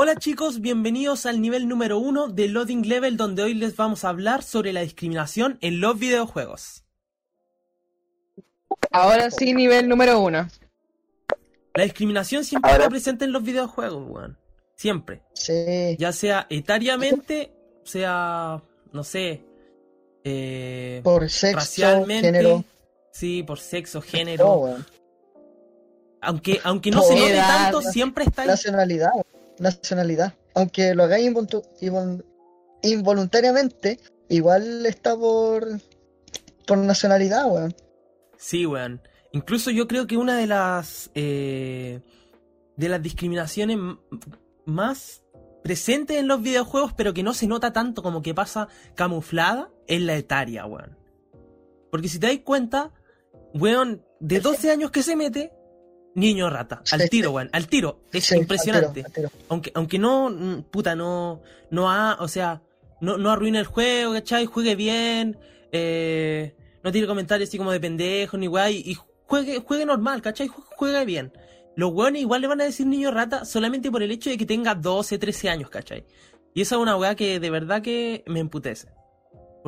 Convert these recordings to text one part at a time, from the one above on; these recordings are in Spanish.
Hola chicos, bienvenidos al nivel número uno de Loading Level donde hoy les vamos a hablar sobre la discriminación en los videojuegos. Ahora sí, nivel número uno. La discriminación siempre Ahora- está presente en los videojuegos, weón. Siempre. Sí. Ya sea etariamente, sea, no sé, eh, Por sexo, racialmente. género. Sí, por sexo, género. weón. Aunque, aunque no se note tanto, siempre está ahí. Nacionalidad. Aunque lo hagáis involu- invol- involuntariamente, igual está por, por nacionalidad, weón. Sí, weón. Incluso yo creo que una de las eh, de las discriminaciones más presentes en los videojuegos, pero que no se nota tanto como que pasa camuflada, es la etaria, weón. Porque si te das cuenta, weón, de 12 años que se mete, niño rata. Al tiro, weón, al tiro. Es Sí, impresionante. al tiro, al tiro. Aunque, aunque no, puta, no, no ha, o sea, no, no arruine el juego, ¿cachai? Juegue bien, eh, no tiene comentarios así como de pendejo ni guay, y juegue, juegue normal, ¿cachai? Jue- Juegue bien. Los weones igual le van a decir niño rata solamente por el hecho de que tenga 12, 13 años, ¿cachai? Y esa es una weá que de verdad que me emputece.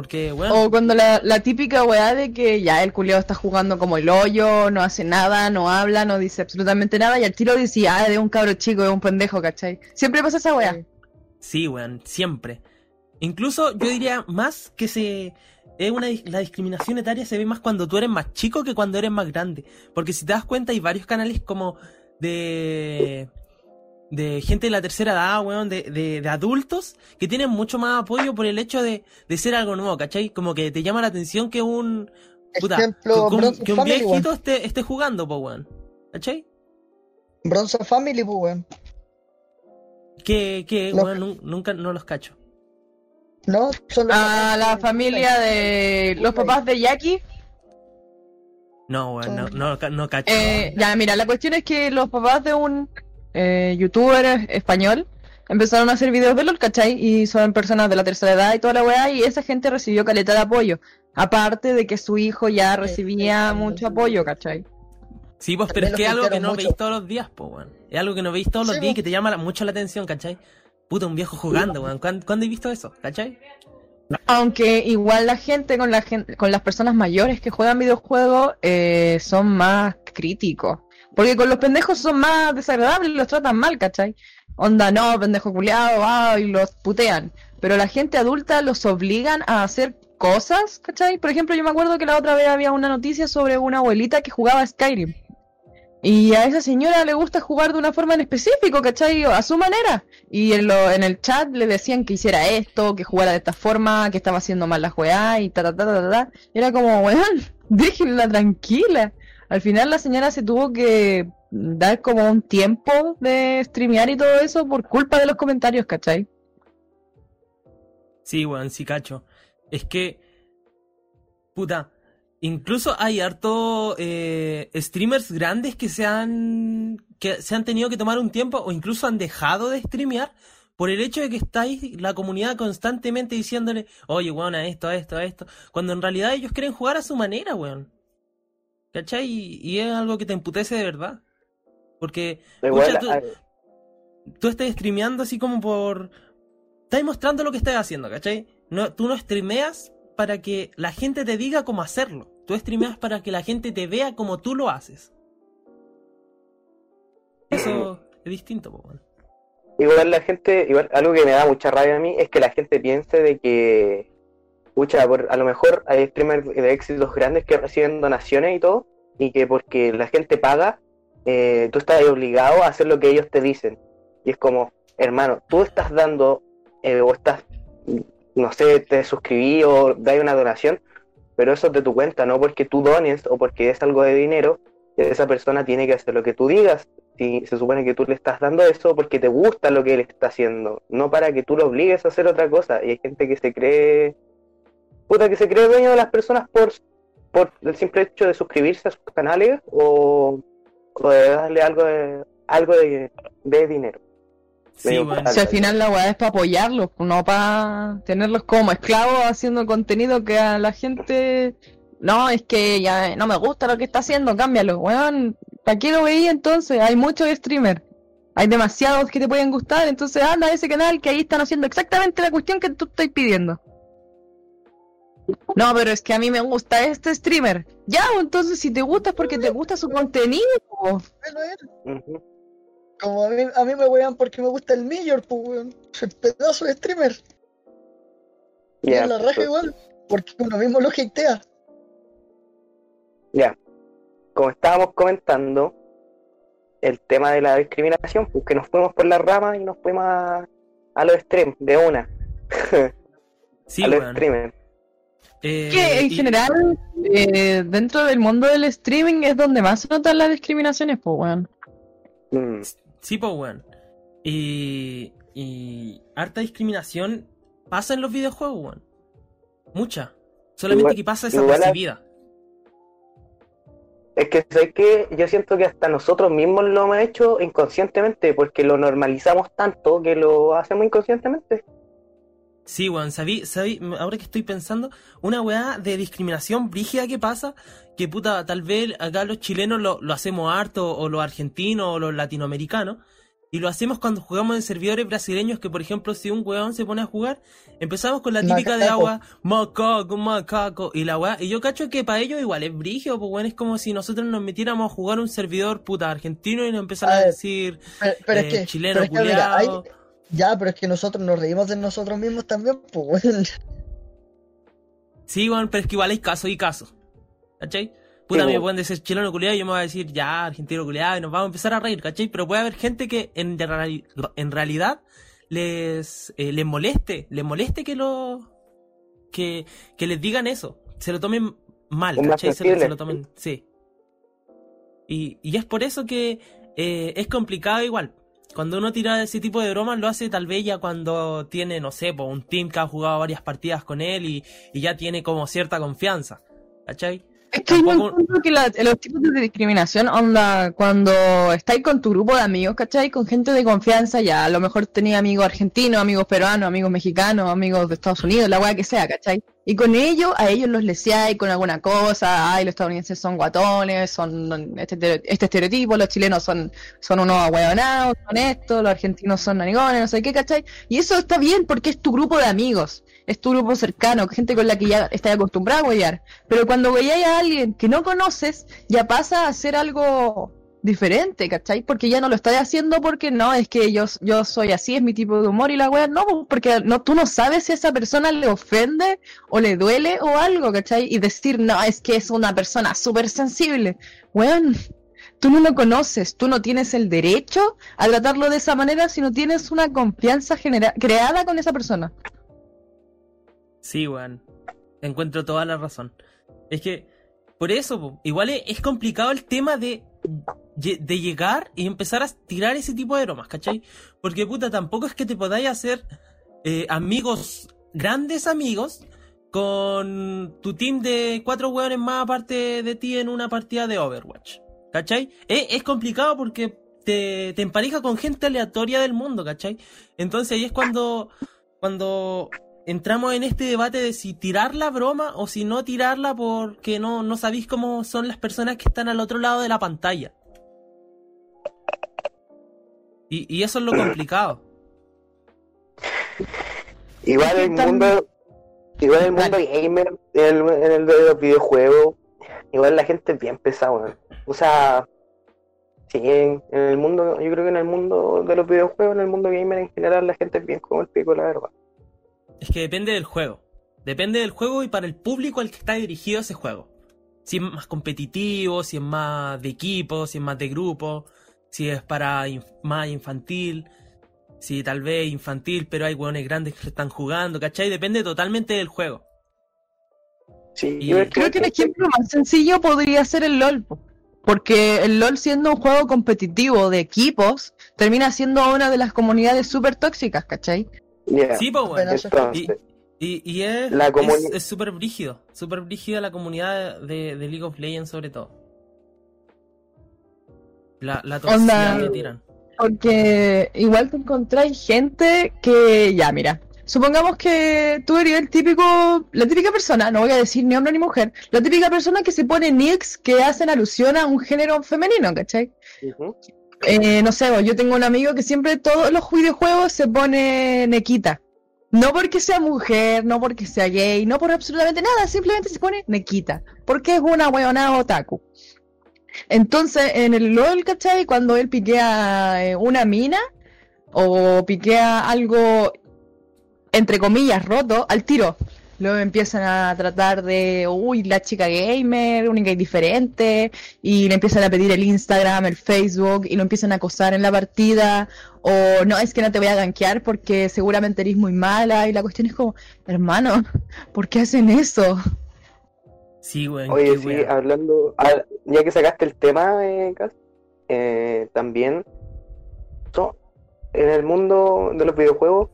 Porque, O cuando la, la típica weá de que ya el culiado está jugando como el hoyo, no hace nada, no habla, no dice absolutamente nada, y al tiro dice, ah, de un cabro chico, de un pendejo, ¿cachai? Siempre pasa esa weá. Sí, weón, siempre. Incluso yo diría más que se. Es una, la discriminación etaria se ve más cuando tú eres más chico que cuando eres más grande. Porque si te das cuenta, hay varios canales como de. De gente de la tercera edad, weón, de, de, de adultos, que tienen mucho más apoyo por el hecho de, de ser algo nuevo, ¿cachai? Como que te llama la atención que un. Puta, Ejemplo, que, un- Bronze que un Family, viejito weón. esté, esté jugando, po, weón. ¿Cachai? Bronze Family, pues, weón. Que, que weón, nun- nunca no los cacho. No, solo. A la familia de los papás de Jackie. No, weón, no, no, no cacho. Eh, ya, mira, la cuestión es que los papás de un eh, youtuber español empezaron a hacer videos de LOL, ¿cachai? Y son personas de la tercera edad y toda la weá, y esa gente recibió caleta de apoyo. Aparte de que su hijo ya recibía sí, mucho sí. apoyo, ¿cachai? Sí, pues, pero es que es algo que no mucho. veis todos los días, pues, weón. Es algo que no veis todos los Sí, días y pues. que te llama la- mucho la atención, ¿cachai? Puta, un viejo jugando, weón. ¿Cuándo, cuándo he visto eso? ¿Cachai? Aunque igual la gente con la gente, con las personas mayores que juegan videojuegos eh, son más críticos. Porque con los pendejos son más desagradables, los tratan mal, ¿cachai? Onda, no, pendejo culiado, ah, y los putean. Pero la gente adulta los obligan a hacer cosas, ¿cachai? Por ejemplo, yo me acuerdo que la otra vez había una noticia sobre una abuelita que jugaba Skyrim. Y a esa señora le gusta jugar de una forma en específico, ¿cachai? A su manera. Y en, lo, en el chat le decían que hiciera esto, que jugara de esta forma, que estaba haciendo mal la weá y ta ta ta ta, ta. Era como, weón, déjenla tranquila. Al final la señora se tuvo que dar como un tiempo de streamear y todo eso por culpa de los comentarios, ¿cachai? Sí, weón, sí, cacho. Es que. Puta. Incluso hay harto eh, streamers grandes que se han. que se han tenido que tomar un tiempo o incluso han dejado de streamear por el hecho de que estáis la comunidad constantemente diciéndole, oye, weón, a esto, a esto, a esto. Cuando en realidad ellos quieren jugar a su manera, weón. ¿Cachai? Y, y es algo que te emputece de verdad. Porque Igual, Pucha, tú- tú estás streameando así como por. Estás mostrando lo que estás haciendo, ¿cachai? No, tú no streameas para que la gente te diga cómo hacerlo. Tú streameas para que la gente te vea como tú lo haces. Eso es distinto, po. Igual la gente, igual algo que me da mucha rabia a mí es que la gente piense de que, pucha, por, a lo mejor hay streamers de éxitos grandes que reciben donaciones y todo, y que porque la gente paga, eh, tú estás obligado a hacer lo que ellos te dicen. Y es como, hermano, tú estás dando, eh, o estás, no sé, te suscribí o das una donación, pero eso es de tu cuenta, no porque tú dones o porque es algo de dinero, esa persona tiene que hacer lo que tú digas. Si se supone que tú le estás dando eso porque te gusta lo que él está haciendo, no para que tú lo obligues a hacer otra cosa. Y hay gente que se cree, puta, que se cree dueño de las personas por, por el simple hecho de suscribirse a sus canales o, o de darle algo de, algo de, de dinero. Sí, al final la weá es para apoyarlos, no para tenerlos como esclavos haciendo contenido que a la gente. No, es que ya no me gusta lo que está haciendo, cámbialo, weón. ¿Para qué lo veía entonces? Hay muchos streamers. Hay demasiados que te pueden gustar, entonces anda a ese canal que ahí están haciendo exactamente la cuestión que tú estás pidiendo. No, pero es que a mí me gusta este streamer. Ya, pues, entonces si te gusta es porque te gusta su contenido. po. Bueno. Como a mí, a mí me wean porque me gusta el Major, pues weón. Pedazo de streamer. Y Ya, es la raja pues, igual. Porque uno mismo lo hatea. Ya. Como estábamos comentando, el tema de la discriminación, pues que nos fuimos por la rama y nos fuimos a, a los streams de una. Sí, a los weón. streamers. Eh, que en y- general, eh, dentro del mundo del streaming es donde más se notan las discriminaciones, pues, weón. Mm, Sí, pues, weón. Y, y harta discriminación pasa en los videojuegos, weón. Mucha. Solamente Igual- que pasa desapercibida. Es que sé que yo siento que hasta nosotros mismos lo hemos hecho inconscientemente, porque lo normalizamos tanto que lo hacemos inconscientemente. Sí, weón, sabí, sabí, ahora que estoy pensando, una weá de discriminación brígida que pasa, que puta, tal vez acá los chilenos lo, lo hacemos harto, o los argentinos, o los latinoamericanos, y lo hacemos cuando jugamos en servidores brasileños, que por ejemplo, si un weón se pone a jugar, empezamos con la típica de agua, macaco, macaco, y la weá, y yo cacho que para ellos igual es brígido, pues weón, es como si nosotros nos metiéramos a jugar un servidor puta argentino y nos empezaran A decir, Pero, pero eh, es que, chileno pero es que mira, hay- culiao. Ya, pero es que nosotros nos reímos de nosotros mismos también, pues weón. Sí, weón, pero es que igual hay casos y casos. ¿Cachai? Puta, Sí, me pueden decir chileno culiado y yo me voy a decir ya, argentino culiado y nos vamos a empezar a reír, ¿cachai? Pero puede haber gente que en, en realidad les, eh, les moleste, les moleste que lo. Que, que les digan eso. Se lo tomen mal, ¿cachai? Se, se lo tomen. Sí. Y, y es por eso que eh, es complicado igual. Cuando uno tira ese tipo de bromas, lo hace tal vez ya cuando tiene, no sé, un team que ha jugado varias partidas con él y, y ya tiene como cierta confianza. ¿Cachai? Es que yo Tampoco- encuentro que la- los tipos de discriminación, onda, cuando estáis con tu grupo de amigos, ¿cachai? Con gente de confianza, ya a lo mejor tenía amigos argentinos, amigos peruanos, amigos mexicanos, amigos de Estados Unidos, la weá que sea, ¿cachai? Y con ellos, a ellos los leseáis con alguna cosa, ay, los estadounidenses son guatones, son este, este estereotipo, los chilenos son, son unos ahueonados, son esto, los argentinos son narigones, no sé qué, ¿cachai? Y eso está bien porque es tu grupo de amigos, es tu grupo cercano, gente con la que ya estás acostumbrado a huellar. Pero cuando veáis a alguien que no conoces, ya pasa a ser algo diferente, ¿cachai? Porque ya no lo estás haciendo porque no, es que yo, yo soy así, es mi tipo de humor y la wea, no, porque no, tú no sabes si a esa persona le ofende o le duele o algo, ¿cachai? Y decir, no, es que es una persona súper sensible. Weón, tú no lo conoces, tú no tienes el derecho a tratarlo de esa manera si no tienes una confianza creada con esa persona. Sí, weón. Encuentro toda la razón. Es que, por eso, igual es, complicado el tema de, de llegar y empezar a tirar ese tipo de bromas, ¿cachai? Porque, puta, tampoco es que te podáis hacer eh, amigos, grandes amigos, con tu team de cuatro weones más aparte de ti en una partida de Overwatch. ¿Cachai? Es, es complicado porque te, te empareja con gente aleatoria del mundo, ¿cachai? Entonces ahí es cuando, cuando entramos en este debate de si tirar la broma o si no tirarla porque no, no sabéis cómo son las personas que están al otro lado de la pantalla. Y, y eso es lo complicado. Igual el mundo, igual el mundo gamer, en el, en el de los videojuegos, igual la gente es bien pesada. O sea, sí, en, en el mundo, yo creo que en el mundo de los videojuegos, en el mundo gamer en general, la gente es bien como el pico, la verdad. Es que depende del juego. Depende del juego y para el público al que está dirigido ese juego. Si es más competitivo, si es más de equipo, si es más de grupo, si es para inf- más infantil, si tal vez infantil, pero hay hueones grandes que están jugando, ¿cachai? Depende totalmente del juego. Sí, Y- Creo que el ejemplo más sencillo podría ser el LOL. po. Porque el LOL siendo un juego competitivo de equipos, termina siendo una de las comunidades súper tóxicas, ¿cachai? Sí, pues, bueno. Entonces, Y, y es súper brígido, súper brígida la comunidad de, de League of Legends sobre todo. La, la toxicidad Onda- que tiran. Porque igual te encontráis gente que, ya, mira, supongamos que tú eres el típico, la típica persona, no voy a decir ni hombre ni mujer, la típica persona que se pone nicks que hacen alusión a un género femenino, ¿cachai? ujú, Eh, no sé, yo tengo un amigo que siempre todos los videojuegos se pone Nequita. No porque sea mujer, no porque sea gay, no por absolutamente nada, simplemente se pone Nequita. Porque es una weonada otaku. Entonces, en el LOL, ¿cachai? Cuando él piquea eh, una mina o piquea algo, entre comillas, roto, al tiro. Luego empiezan a tratar de, uy, la chica gamer, única y diferente, y le empiezan a pedir el Instagram, el Facebook, y lo empiezan a acosar en la partida, o no, es que no te voy a gankear porque seguramente eres muy mala, y la cuestión es como, hermano, ¿por qué hacen eso? Sí, weón. Oye, sí, wea. hablando, ah, ya que sacaste el tema, eh, eh, también, so- en el mundo de los videojuegos,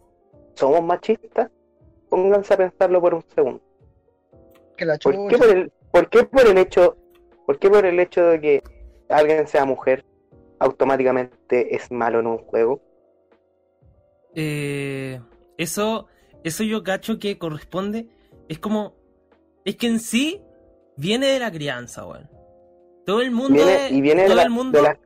¿somos machistas? Pónganse a pensarlo por un segundo. Que la ¿Por qué por el, por qué por el hecho, por qué por el hecho de que alguien sea mujer, automáticamente es malo en un juego? Eh, eso, eso yo cacho que corresponde. Es como. Es que en sí viene de la crianza, weón. Todo el mundo, Viene, es, y viene de todo la, el mundo de la-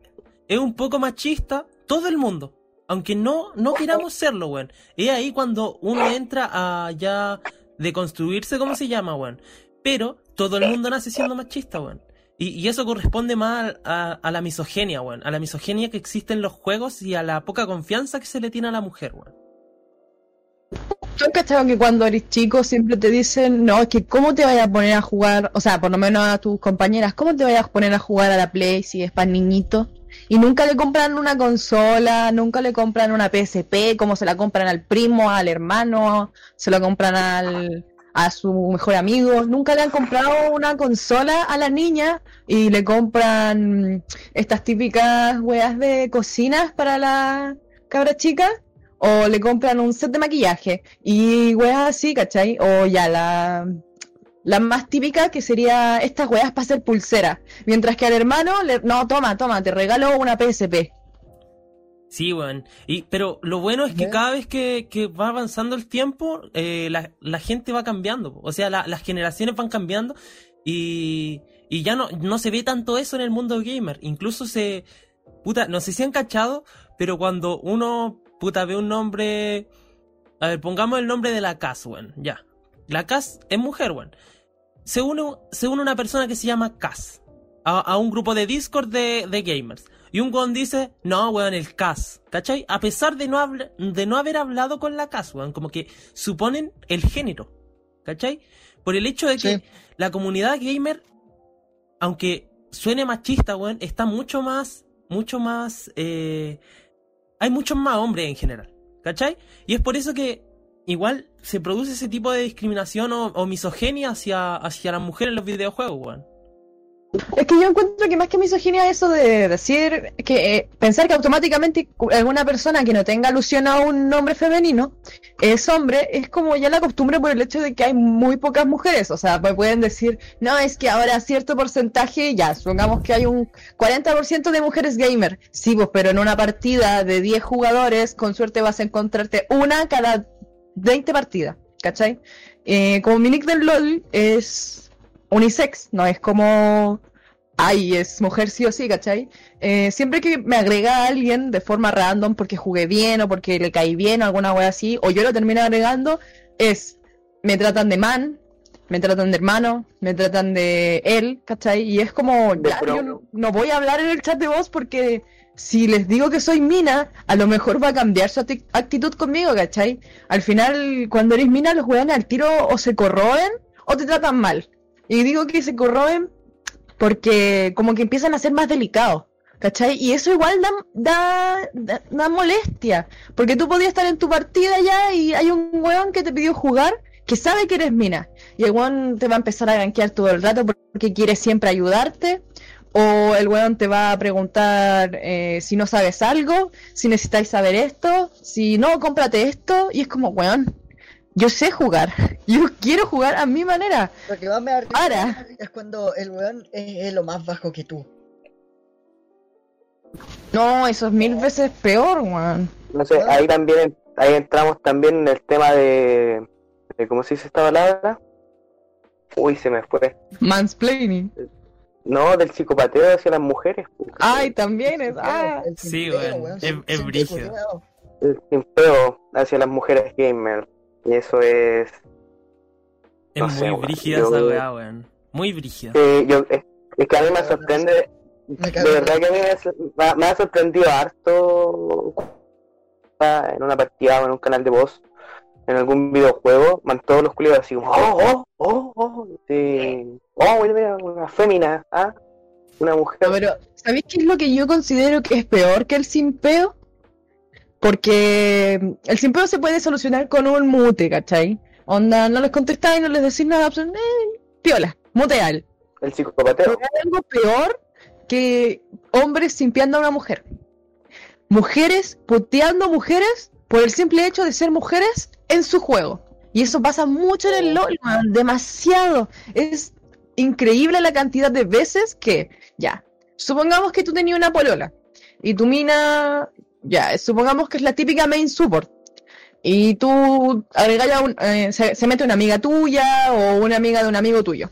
es un poco machista. Todo el mundo. Aunque no, no queramos serlo, weón. Es ahí cuando uno entra a ya deconstruirse, ¿cómo se llama, weón? Pero todo el mundo nace siendo machista, weón. Y, y eso corresponde más a, la misoginia, weón. A la misoginia que existe en los juegos y a la poca confianza que se le tiene a la mujer, weón. ¿Tú has cachado que cuando eres chico siempre te dicen, no, es que cómo te vayas a poner a jugar, o sea, por lo menos a tus compañeras, cómo te vayas a poner a jugar a la Play si es para niñito? Y nunca le compran una consola, nunca le compran una PSP, como se la compran al primo, al hermano, se la compran al, a su mejor amigo. Nunca le han comprado una consola a la niña y le compran estas típicas weas de cocinas para la cabra chica o le compran un set de maquillaje y weas así, ¿cachai? O ya la, la más típica que sería estas weas para hacer pulsera. Mientras que al hermano, le, no, toma, toma, te regalo una PSP. Sí, weón. Y, pero lo bueno es que cada vez que, que va avanzando el tiempo, eh, la, la gente va cambiando. O sea, la- las generaciones van cambiando y, y ya no, no se ve tanto eso en el mundo gamer. Incluso se... Puta, no sé si han cachado, pero cuando uno, puta, ve un nombre... A ver, pongamos el nombre de la Cas, weón. Ya. La Cas es mujer, weón. Se une, se une una persona que se llama Cas a, a un grupo de Discord de, de gamers. Y un weón dice, no, weón, el Cas, ¿cachai? A pesar de no, habl- de no haber hablado con la Cas, weón, como que suponen el género, ¿cachai? Por el hecho de que Sí. la comunidad gamer, aunque suene machista, weón, está mucho más, mucho más, eh, hay muchos más hombres en general, ¿cachai? Y es por eso que igual se produce ese tipo de discriminación o, o misoginia hacia, hacia las mujeres en los videojuegos, weón. Es que yo encuentro que más que misoginia eso de decir que eh, pensar que automáticamente alguna persona que no tenga alusión a un nombre femenino es hombre, es como ya la costumbre por el hecho de que hay muy pocas mujeres. O sea, pues pueden decir, no, es que ahora cierto porcentaje, ya, supongamos que hay un 40% de mujeres gamer. Sí, pues, pero en una partida de 10 jugadores, con suerte vas a encontrarte una cada 20 partidas, ¿cachai? Eh, como mi nick del LOL es unisex, no es como, ay, es mujer sí o sí, ¿cachai? Eh, siempre que me agrega a alguien de forma random porque jugué bien o porque le caí bien o alguna wea así, o yo lo termino agregando, es, me tratan de man, me tratan de hermano, me tratan de él, ¿cachai? Y es como, ya, yo no, no voy a hablar en el chat de voz porque si les digo que soy mina, a lo mejor va a cambiar su acti- actitud conmigo, ¿cachai? Al final, cuando eres mina, los weones al tiro o se corroen o te tratan mal. Y digo que se corroen porque como que empiezan a ser más delicados. ¿Cachai? Y eso igual da, da, da, molestia. Porque tú podías estar en tu partida ya y hay un weón que te pidió jugar que sabe que eres mina. Y el weón te va a empezar a gankear todo el rato porque quiere siempre ayudarte. O el weón te va a preguntar eh, si no sabes algo, si necesitáis saber esto, si no, cómprate esto. Y es como, weón, yo sé jugar. Yo quiero jugar a mi manera. Lo que más me Para. es cuando el weón es, es lo más bajo que tú. No, eso es mil veces peor, weón. No sé, ahí también ahí entramos también en el tema de, de ¿cómo se dice esta palabra? Uy, se me fue. Mansplaining. No, del psicopateo hacia las mujeres. pues, Ay, también es. Ah. El Sí, weón, es- sin- es brígido. El simpeo hacia las mujeres gamer. Y eso es. Es No muy sé, brígida yo- esa weá, weón. Muy brígida. yo, es, es que a mí me sorprende. Me De verdad que a mí me, ha- me ha sorprendido harto en una partida o en un canal de voz, en algún videojuego, man todos los culiados así como, oh, oh, oh, oh, sí. oh, mira, una fémina, ah, una mujer. No, pero, ¿sabéis qué es lo que yo considero que es peor que el simpeo? Porque el simpeo se puede solucionar con un mute, ¿cachai? Onda, no les contestáis, no les decís nada, pues, eh, piola, muteal. El psicopateo. Hay algo peor que hombres simpiando a una mujer. Mujeres puteando mujeres por el simple hecho de ser mujeres en su juego. Y eso pasa mucho en el LOL, man, demasiado. Es increíble la cantidad de veces que, ya, supongamos que tú tenías una polola y tu mina, ya, supongamos que es la típica main support. Y tú agregas un, eh, se, se mete una amiga tuya o una amiga de un amigo tuyo.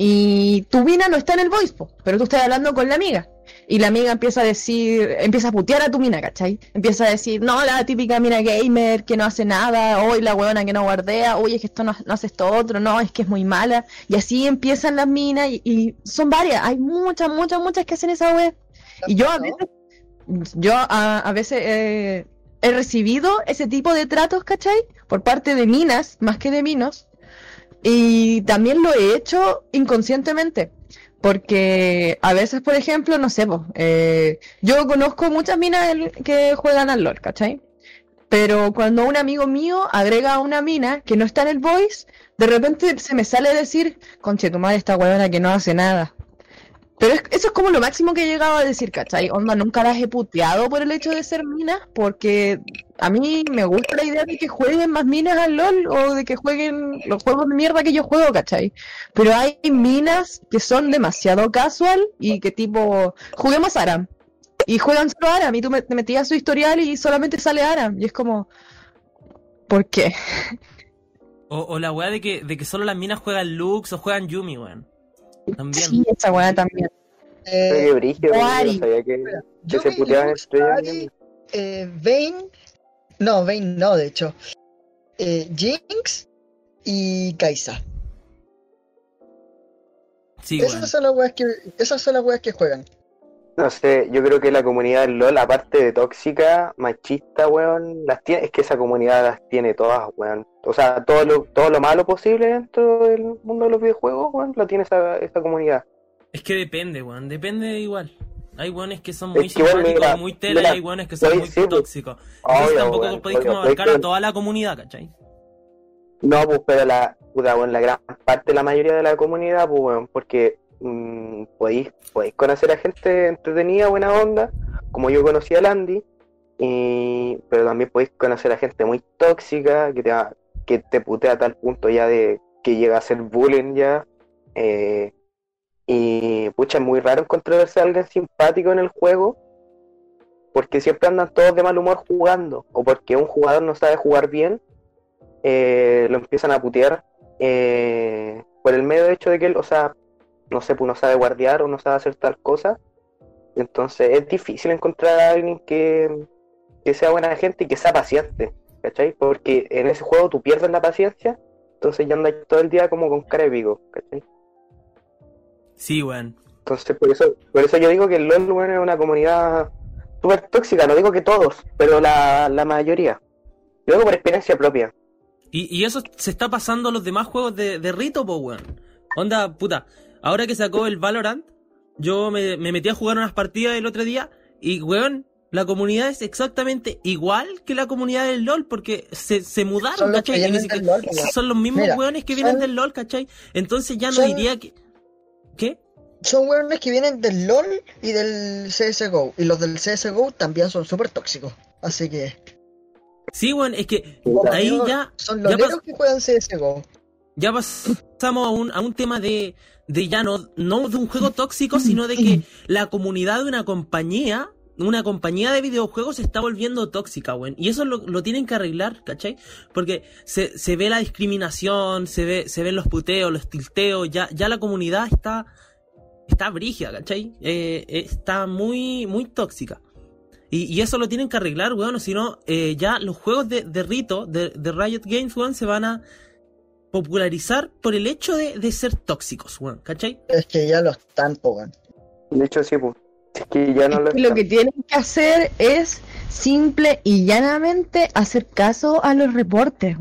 Y tu mina no está en el voice, po, pero tú estás hablando con la amiga. Y la amiga empieza a decir, empieza a putear a tu mina, ¿cachai? Empieza a decir, no, la típica mina gamer que no hace nada, hoy la weona que no guardea, oye, es que esto no, no hace esto otro, no, es que es muy mala. Y así empiezan las minas y, y son varias, hay muchas, muchas, muchas que hacen esa web. Y yo a veces, yo a, a veces eh, he recibido ese tipo de tratos, ¿cachai? Por parte de minas, más que de minos. Y también lo he hecho inconscientemente. Porque a veces, por ejemplo, no sé, eh, yo conozco muchas minas que juegan al LOL, ¿cachai? Pero cuando un amigo mío agrega a una mina que no está en el voice, de repente se me sale decir, conche, tu madre esta huevona que no hace nada. Pero es- eso es como lo máximo que he llegado a decir, ¿cachai? Onda, nunca las he puteado por el hecho de ser minas, porque a mí me gusta la idea de que jueguen más minas al LOL o de que jueguen los juegos de mierda que yo juego, ¿cachai? Pero hay minas que son demasiado casual y que tipo, juguemos Aram. Y juegan solo Aram y tú me- te metías su historial y solamente sale Aram. Y es como, ¿por qué? O, o la weá de que, de que solo las minas juegan Lux o juegan Yumi, weón. También. Sí, esa weá también. Eh, Qué no Ari. sabía que, que se Yumi, puteaban Lux, entre ellas. Ari, eh, Vayne, no, Vayne no, de hecho. Eh, Jinx y Kaisa. Sí. Esas son las weas que, esas son las weas que juegan. No sé, yo creo que la comunidad del LOL, aparte de tóxica, machista, weón, las tiene, es que esa comunidad las tiene todas, weón. O sea, todo lo, todo lo malo posible dentro del mundo de los videojuegos, weón, lo tiene esa, esa comunidad. Es que depende, weón. Depende igual. Hay weones que son Es muy que igual, simpáticos mira, muy mira, y hay weones que son muy sí, pues. tóxicos. Entonces Obvio, tampoco weón, podéis como abarcar es a que- toda la comunidad, ¿cachai? No, pues, pero la, puta, weón, la gran parte, la mayoría de la comunidad, pues, weón, porque mm, podéis, podéis conocer a gente entretenida, buena onda, como yo conocí a Landy, y, pero también podéis conocer a gente muy tóxica, que te, que te putea a tal punto ya de que llega a ser bullying ya, eh, y, pucha, es muy raro encontrarse a alguien simpático en el juego, porque siempre andan todos de mal humor jugando, o porque un jugador no sabe jugar bien, eh, lo empiezan a putear eh, por el medio hecho de que él, o sea, no sé, pues no sabe guardiar o no sabe hacer tal cosa. Entonces es difícil encontrar a alguien que, que sea buena gente y que sea paciente, ¿cachai? Porque en ese juego tú pierdes la paciencia, entonces ya andas todo el día como con cara ¿cachai? Sí, weón. Entonces por eso, por eso yo digo que el LoL weón, es una comunidad súper tóxica, no digo que todos, pero la, la mayoría. Yo digo por experiencia propia. Y, y eso se está pasando a los demás juegos de, de Rito, po, weón. Onda, puta. Ahora que sacó el Valorant, yo me, me metí a jugar unas partidas el otro día y, weón, la comunidad es exactamente igual que la comunidad del LOL porque se, se mudaron, Son los que ¿cachai? Y ni vienen del siquiera- LOL, son los mismos Mira, weones que vienen del LOL, ¿cachai? Entonces ya no son- diría que... ¿Qué? Son weones que vienen del LOL y del CSGO. Y los del CSGO también son súper tóxicos. Así que. Sí, weón, es que ahí ya... Son ya los que juegan CSGO. ya pasamos a un, a un tema de, de ya no, no de un juego tóxico, sino de que la comunidad de una compañía, una compañía de videojuegos se está volviendo tóxica, weón. Y eso lo, lo tienen que arreglar, ¿cachai? Porque se, se ve la discriminación, se ve, se ven los puteos, los tilteos, ya, ya la comunidad está está brígida, ¿cachai? Eh, está muy, muy tóxica. Y, y eso lo tienen que arreglar, weón, o si no, eh, ya los juegos de, de Rito, de, de Riot Games, weón, se van a popularizar por el hecho de, de ser tóxicos, weón, ¿cachai? Es que ya lo están, weón. De hecho, sí, pues. Es que ya no lo que lo están. que tienen que hacer es simple y llanamente hacer caso a los reportes.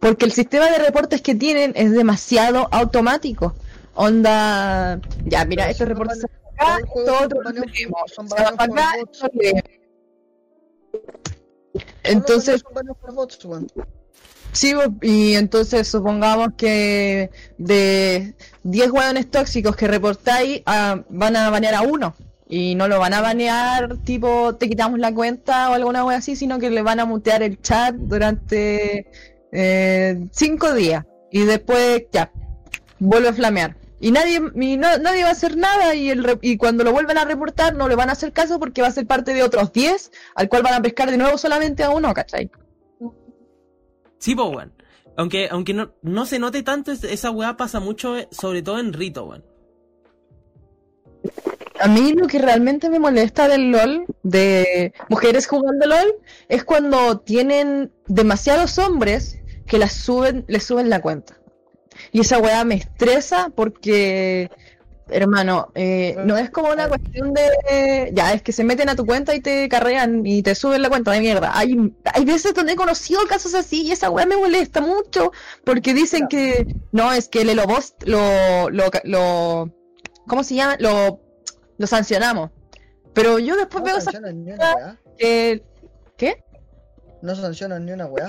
Porque el sistema de reportes que tienen es demasiado automático. Onda, ya, mira, Pero estos reportes acá, todo son otro para acá. Todos Entonces. Sí, y entonces supongamos que de 10 hueones tóxicos que reportáis, ah, van a banear a uno. Y no lo van a banear tipo te quitamos la cuenta o alguna wea así, sino que le van a mutear el chat durante 5 días. Y después ya, vuelve a flamear. Y nadie, y no- nadie va a hacer nada y, el, y cuando lo vuelvan a reportar no le van a hacer caso porque va a ser parte de otros 10 al cual van a pescar de nuevo solamente a uno, ¿cachai? Sí, po, weón. Aunque, aunque no, no se note tanto, es- esa weá pasa mucho, eh, sobre todo en Rito, weón. A mí lo que realmente me molesta del LOL, de mujeres jugando LOL, es cuando tienen demasiados hombres que las suben, les suben la cuenta. Y esa weá me estresa porque, hermano, eh, no es como una cuestión de, ya, es que se meten a tu cuenta y te carrean y te suben la cuenta de mierda. Hay, hay veces donde he conocido casos así y esa weá me molesta mucho porque dicen que, no, es que el Elobost lo, lo, lo, ¿cómo se llama? Lo, lo sancionamos. Pero yo después No veo sancionan ni una weá. que, ¿qué? No sancionan ni una weá.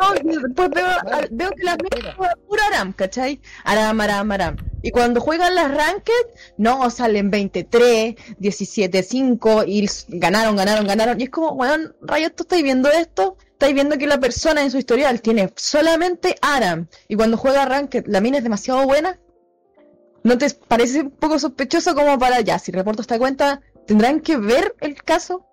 No, después veo, a- veo que las puro Aram, ¿cachai? Aram, Aram, Aram. Y cuando juegan las Ranked, no, salen 23, 17, 5 y ganaron, ganaron, ganaron. Y es como, weón, Riot, ¿tú estáis viendo esto? Estáis viendo que la persona en su historial tiene solamente Aram. Y cuando juega Ranked, la mina es demasiado buena. ¿No te parece un poco sospechoso como para, ya, si reporto esta cuenta, tendrán que ver el caso?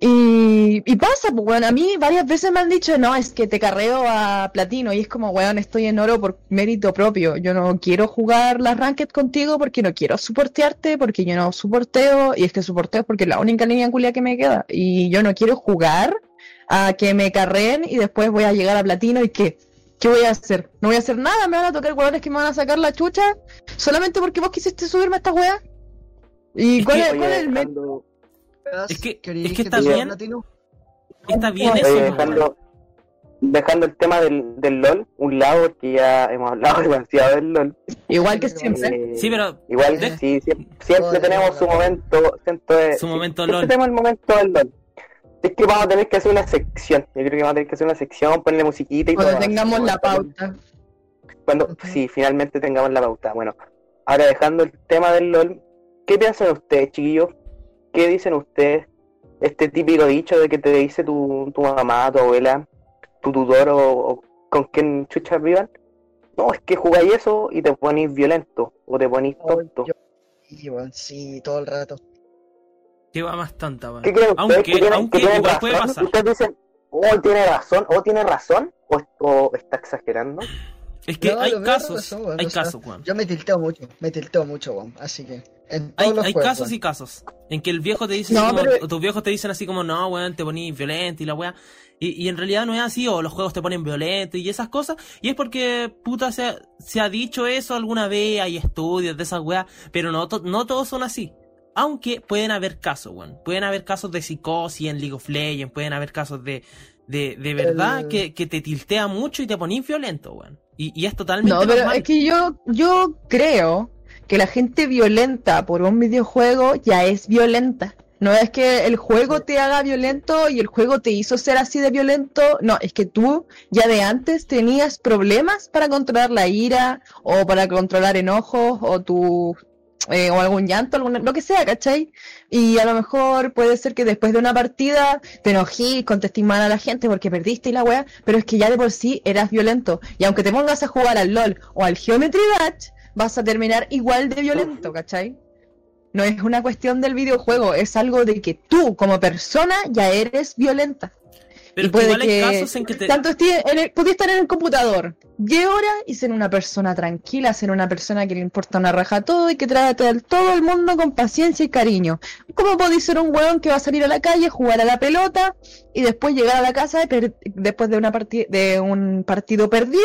Y, y pasa, pues, weón, a mí varias veces me han dicho, no, es que te carreo a platino y es como, weón, estoy en oro por mérito propio. Yo no quiero jugar las ranked contigo porque no quiero soportearte, porque yo no soporteo, y es que soporteo porque es la única línea culia que me queda. Y yo no quiero jugar a que me carreen y después voy a llegar a platino y ¿qué? ¿Qué voy a hacer? No voy a hacer nada, me van a tocar hueones que me van a sacar la chucha solamente porque vos quisiste subirme a esta wea. ¿Y Es cuál, que- es, cuál es el dejando, Es que- ¿Queréis es que está bien. Está bien eso, po, weón. dejando, dejando el tema del, del LOL, un lado, porque ya hemos hablado demasiado del LOL. Igual que siempre. Eh, Sí, pero Igual, de- sí, siempre, siempre tenemos su momento. Siempre, Su momento siempre LOL. tenemos el momento del LOL. Es que vamos a tener que hacer una sección. Yo creo que vamos a tener que hacer una sección, ponerle musiquita y Cuando todo. tengamos la pauta. Cuando, Ujú. sí, finalmente tengamos la pauta. Bueno, ahora dejando el tema del LOL, ¿qué piensan ustedes, chiquillos? ¿Qué dicen ustedes? Este típico dicho de que te dice tu, tu mamá, tu abuela, tu tutor o, o con quien chuchas vivan. No, es que jugáis eso y te ponís violento o te Ay, tonto. yo- Sí, sí, todo el rato. Qué va más weón. ¿Qué creen ustedes? Aunque- ¿Que tienen, aunque igual puede razón? pasar. Ustedes dicen, oh, tiene razón, o tiene razón, o, o está exagerando. Es que No, hay casos, razón, weón, hay o sea, casos, weón. Yo me tilteo mucho, me tilteo mucho, weón. Así que, en todos Hay, los hay juegos, casos weón. y casos. En que el viejo te dice No, así como, pero- o tus viejos te dicen así como, no, weón, te ponís violento y la weá. Y, y en realidad no es así, o los juegos te ponen violento y esas cosas. Y es porque, puta, se ha, se ha dicho eso alguna vez, hay estudios de esas weas, pero no, to- no todos son así. Aunque pueden haber casos, weón. Pueden haber casos de psicosis en League of Legends, pueden haber casos de, de, de verdad El- que, que te tiltea mucho y te ponís violento, weón. Y, y es totalmente No, pero normal. es que yo, yo creo que la gente violenta por un videojuego ya es violenta. No es que el juego te haga violento y el juego te hizo ser así de violento. No, es que tú ya de antes tenías problemas para controlar la ira o para controlar enojos o tu eh, o algún llanto, lo que sea, ¿cachai? Y a lo mejor puede ser que después de una partida te enojí, contesté mal a la gente porque perdiste y la wea, pero es que ya de por sí eras violento. Y aunque te pongas a jugar al LOL o al Geometry Dash, vas a terminar igual de violento, ¿cachai? No es una cuestión del videojuego, es algo de que tú como persona ya eres violenta. Pero y puede igual hay que casos en que te... tanto podía estar en el computador 10 horas y ser una persona tranquila, ser una persona que le importa una raja todo y que trata a todo el mundo con paciencia y cariño. ¿Cómo podéis ser un weón que va a salir a la calle, jugar a la pelota y después llegar a la casa después de una parti- de un partido perdido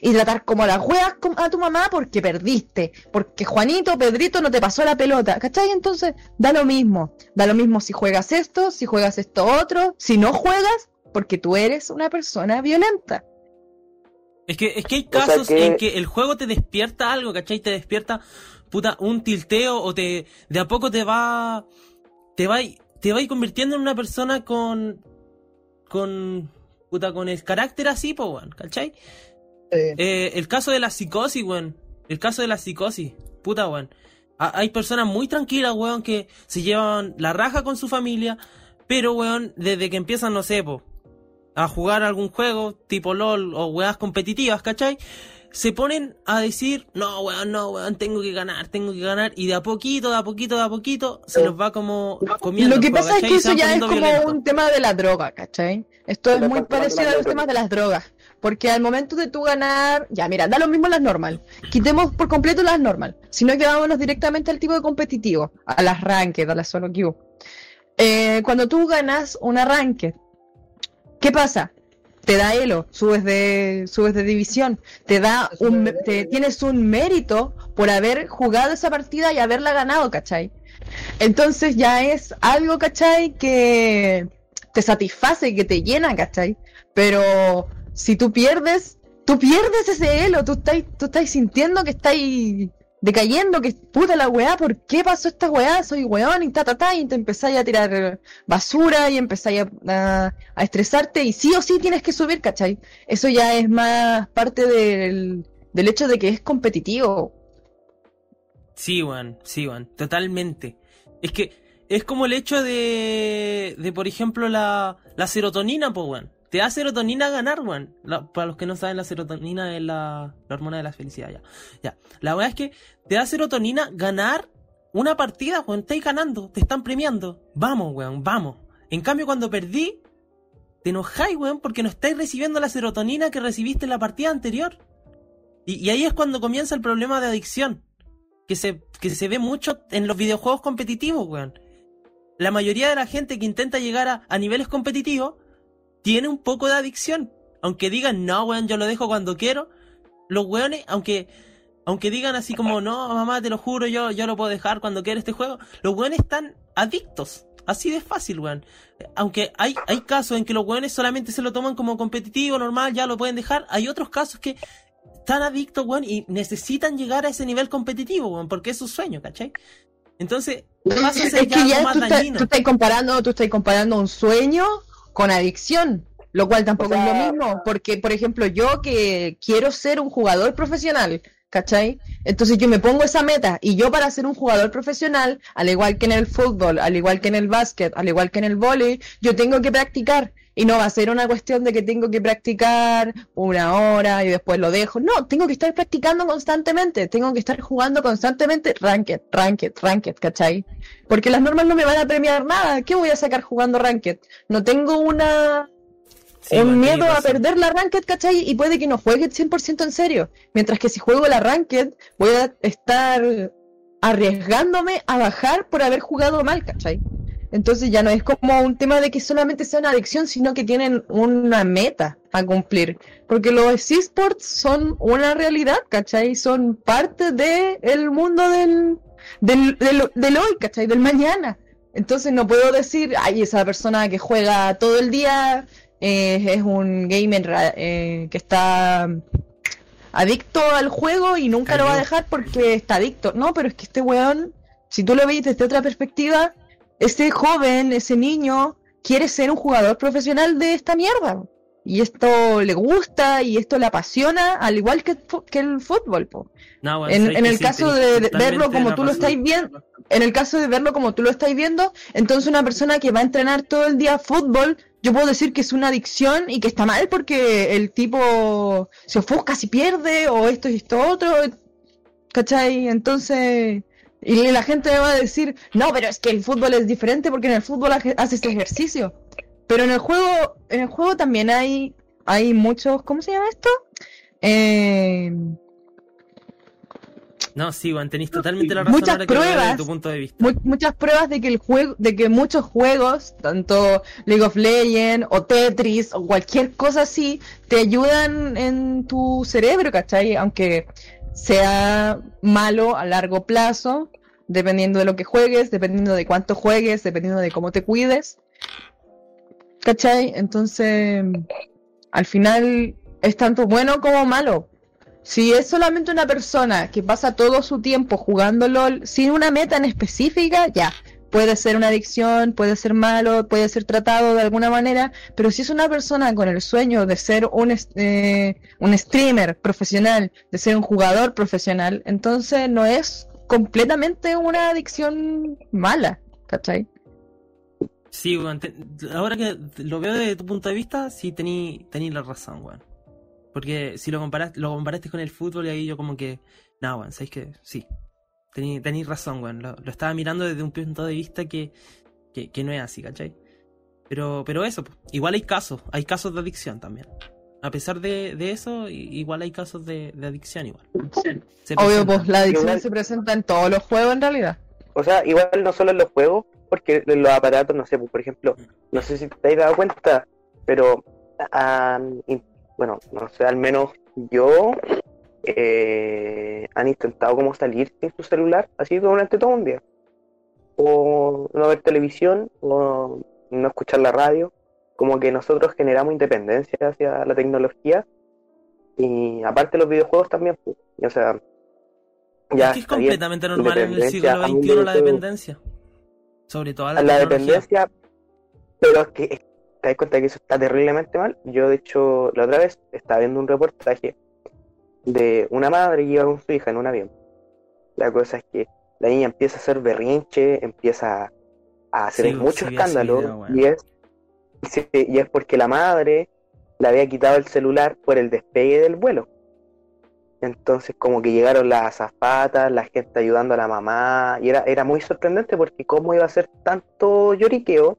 y tratar como las com- a tu mamá porque perdiste, porque Juanito, Pedrito no te pasó la pelota, ¿cachai? Entonces da lo mismo, da lo mismo si juegas esto, si juegas esto otro, si no juegas, porque tú eres una persona violenta. Es que, es que hay O sea casos que- en que el juego te despierta algo, ¿cachai? Te despierta, puta, un tilteo o te, de a poco te va, te va, te va a ir convirtiendo en una persona con, con, puta, con el carácter así, po, weón, ¿cachai? Eh, Eh, el caso de la psicosis, weón. El caso de la psicosis. Puta, weón. Ha- Hay personas muy tranquilas, weón, que se llevan la raja con su familia, pero, weón, desde que empiezan, no sé, po, a jugar algún juego, tipo LOL o weas competitivas, ¿cachai? Se ponen a decir, no, weón, no, weón, tengo que ganar, tengo que ganar, y de a poquito, de a poquito, de a poquito, se los va como comiendo. Lo que pasa es que eso ya es como un tema de la droga, ¿cachai? Esto es muy parecido a los temas de las drogas. Porque al momento de tú ganar, ya mira, da lo mismo las normal. Quitemos por completo las normal. Sino que vámonos directamente al tipo de competitivo, a las ranked, a las solo queue. Eh, cuando tú ganas una ranked, ¿qué pasa? Te da elo, subes de, subes de división, te da un, te, tienes un mérito por haber jugado esa partida y haberla ganado, ¿cachai? Entonces ya es algo, ¿cachai? Que te satisface, que te llena, ¿cachai? Pero si tú pierdes, tú pierdes ese elo, tú estás, tú estás sintiendo que estás decayendo, que puta la weá, ¿por qué pasó esta weá? Soy weón y ta ta ta, y te empezáis a tirar basura y empezáis a, a- estresarte y sí o sí tienes que subir, ¿cachai? Eso ya es más parte del, del hecho de que es competitivo. Sí, weón, sí, weón, totalmente. Es que es como el hecho de, de por ejemplo, la, la serotonina, pues, weón. Te da serotonina ganar, weón. Para los que no saben, la serotonina es la, hormona de la felicidad, ya. Ya. La weá es que te da serotonina ganar una partida, weón. Estáis ganando, te están premiando. Vamos, weón, vamos. En cambio, cuando perdí, te enojáis, weón, porque no estáis recibiendo la serotonina que recibiste en la partida anterior. Y, y ahí es cuando comienza el problema de adicción que se, que se ve mucho en los videojuegos competitivos, weón. La mayoría de la gente que intenta llegar a, a niveles competitivos tiene un poco de adicción. Aunque digan, no, weón, yo lo dejo cuando quiero. Los weones, aunque, aunque digan así como, no, mamá, te lo juro, yo, yo lo puedo dejar cuando quiera este juego. Los weones están adictos. Así de fácil, weón. Aunque hay, hay casos en que los weones solamente se lo toman como competitivo, normal, ya lo pueden dejar. Hay otros casos que están adictos, weón, y necesitan llegar a ese nivel competitivo, weón, porque es su sueño, ¿cachai? Entonces, pasa a Es ya que ya más tú, tú estás comparando, tú estás comparando un sueño con adicción, lo cual tampoco O sea, es lo mismo, porque por ejemplo yo que quiero ser un jugador profesional, ¿cachai? Entonces yo me pongo esa meta y yo para ser un jugador profesional, al igual que en el fútbol, al igual que en el básquet, al igual que en el vóley, yo tengo que practicar. Y no va a ser una cuestión de que tengo que practicar una hora y después lo dejo. No, tengo que estar practicando constantemente. Tengo que estar jugando constantemente ranked, ranked, ranked, ¿cachai? Porque las normas no me van a premiar nada. ¿Qué voy a sacar jugando ranked? No tengo una Sí, un weón, miedo a perder la ranked, ¿cachai? Y puede que no juegue 100% en serio. Mientras que si juego la ranked, voy a estar arriesgándome a bajar por haber jugado mal, ¿cachai? Entonces ya no es como un tema de que solamente sea una adicción, sino que tienen una meta a cumplir. Porque los esports son una realidad, ¿cachai? Son parte del mundo del, del, del, del hoy, ¿cachai? Del mañana. Entonces no puedo decir, ay, esa persona que juega todo el día eh, es un gamer eh, que está adicto al juego y nunca lo va a dejar porque está adicto. No, pero es que este weón, si tú lo veis desde otra perspectiva, ese joven, ese niño, quiere ser un jugador profesional de esta mierda. Y esto le gusta y esto le apasiona, al igual que, que el fútbol. po. No, en- el sí, caso de- verlo como tú lo estáis viendo, En el caso de verlo como tú lo estás viendo, entonces una persona que va a entrenar todo el día fútbol, yo puedo decir que es una adicción y que está mal porque el tipo se ofusca si pierde o esto y esto otro. ¿Cachai? Entonces... Y la gente va a decir, no, pero es que el fútbol es diferente porque en el fútbol hace- haces ejercicio. Pero en el juego, en el juego también hay, hay muchos, ¿cómo se llama esto? Eh, No, sí, weón, tenéis totalmente la razón Muchas ahora que lo veo desde pruebas. tu punto de vista. mu- muchas pruebas de que el juego, de que muchos juegos, tanto League of Legends o Tetris o cualquier cosa así, te ayudan en tu cerebro, ¿cachai? Aunque sea malo a largo plazo, dependiendo de lo que juegues, dependiendo de cuánto juegues, dependiendo de cómo te cuides. ¿Cachai? Entonces, al final es tanto bueno como malo. Si es solamente una persona que pasa todo su tiempo jugando LOL sin una meta en específica, ya, puede ser una adicción, puede ser malo, puede ser tratado de alguna manera, pero si es una persona con el sueño de ser un, eh, un streamer profesional, de ser un jugador profesional, entonces no es completamente una adicción mala, ¿cachai? Sí, weón, te- ahora que lo veo desde tu punto de vista, sí tení la razón, weón. Porque si lo comparaste, lo comparaste con el fútbol y ahí yo como que, no, weón, sabéis que sí, tení, tení razón, weón. Lo, lo estaba mirando desde un punto de vista que, que, que no es así, ¿cachai? Pero, pero eso, pues, igual hay casos, hay casos de adicción también. A pesar de, de eso, i- igual hay casos de, de adicción igual. Se Obvio, pues la adicción Igual- se presenta en todos los juegos en realidad. O sea, igual no solo en los juegos, porque en los aparatos, no sé, pues, por ejemplo, no sé si te has dado cuenta, pero han, in- bueno, no sé, al menos yo eh, han intentado como salir sin su celular así durante todo un día. O no ver televisión, o no escuchar la radio. Como que nosotros generamos independencia hacia la tecnología. Y aparte los videojuegos también, pues, o sea, ya es que es completamente normal en el siglo XXI la dependencia. Sobre todo la, la dependencia, pero es que te das cuenta que eso está terriblemente mal. Yo, de hecho, la otra vez estaba viendo un reportaje de una madre que iba con su hija en un avión. La cosa es que la niña empieza a hacer berrinche, empieza a hacer Sí, mucho sí escándalo, y, es, y es porque la madre le había quitado el celular por el despegue del vuelo. Entonces como que llegaron las azafatas, la gente ayudando a la mamá, y era, era muy sorprendente porque cómo iba a ser tanto lloriqueo,